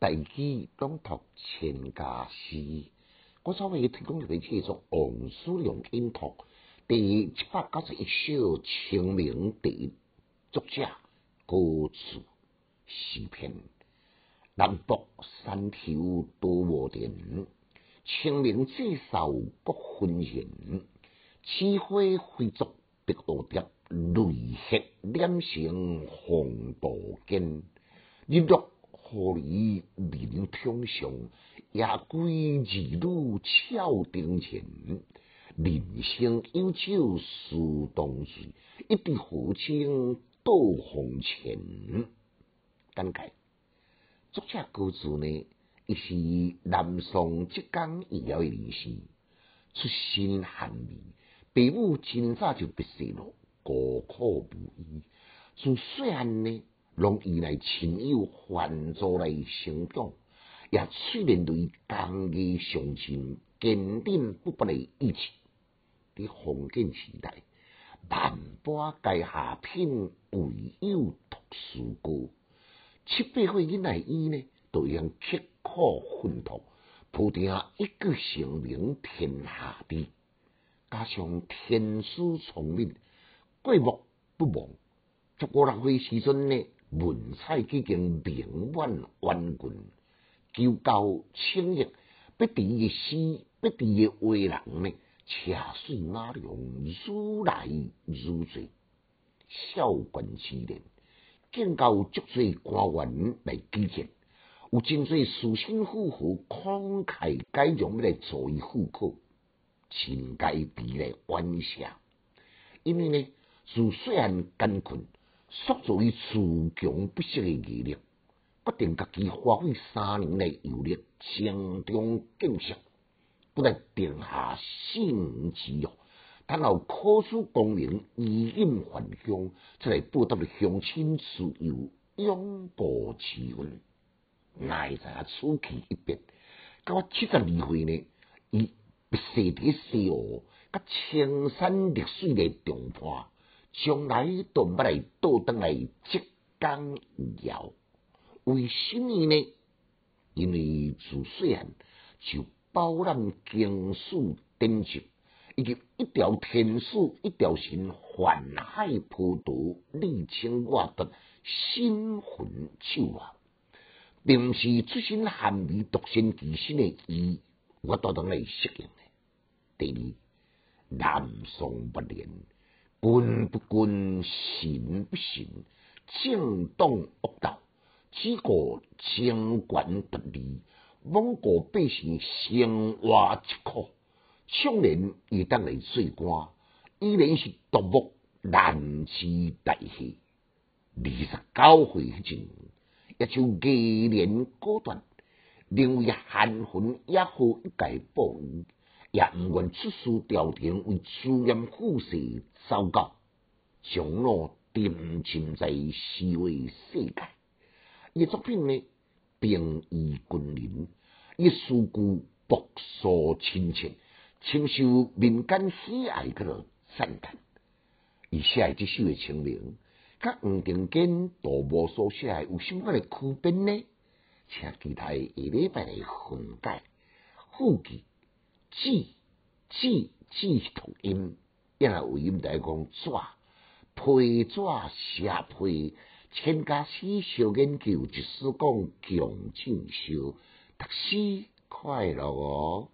大器朗读千家诗，我稍微提供一个叫做《王叔良音图》第七百九十一首《清明第一》，作者高处诗篇。南北山头多无电，清明祭扫各分闲。此花飞逐白蝴蝶，泪血染成红豆根。日落何离林通上，夜归儿女俏灯前。人生有酒思当时，一滴豪情到红尘。感慨。作者歌词呢，伊是南宋浙江以后的人士，出身寒微，父母真早就别世了，孤苦无依。从细汉呢，拢依赖亲友援助来成长，也淬炼对工艺上进、坚定不拔的意志。伫封建时代，万般皆下品，唯有读书高。七八岁囡仔伊呢，都用刻苦奋斗，铺定一个成名天下地。加上天资聪明，过目不忘。十五六岁时阵呢，文采已经名满万军，求教清逸，不敌嘅诗，不敌嘅话人呢，车水马龙，如来如水，少管之年。见到足多官员来举荐，有真侪私心夫妇慷慨解囊来助伊户口，情该比来玩笑。因为呢，自细汉艰困，塑造伊自强不息的毅力，决定家己花费三年来游历，强中建设，不但定下四五之约。等候考取功名，衣锦还乡，出来报答了乡亲自由，永保持温。奈在此期一别，到七十二岁呢，伊别世伫西湖，甲青山绿水诶重伴，从来都不来倒登来浙江遥。为什么呢？因为自细汉就饱览经书典籍。以及一条天书，一条心，宦海波涛，你情我断，心魂手啊！并不是出身寒微、独身其身的伊，我都当来适应的。第二，南宋不廉，君不君，臣不臣，政党恶斗，只顾清官夺利，罔顾百姓生活之苦。少年伊当来做官，依然是独木难辞大器。二十九岁迄阵，也就艺年果断，认为汉魂也好一介报恩，也毋愿出师朝廷为资源富士糟糕，将我沉浸在虚伪世界。伊作品呢，平易近人，伊诗句朴素亲切。深受民间喜爱个赞叹，伊写即首的清明，甲黄庭坚、杜甫所写有什么的区别呢？请期待下礼拜的分解。副句字字字同音，一来为音来讲纸批纸写批，千家诗小研究，就是讲强进修，读书快乐哦。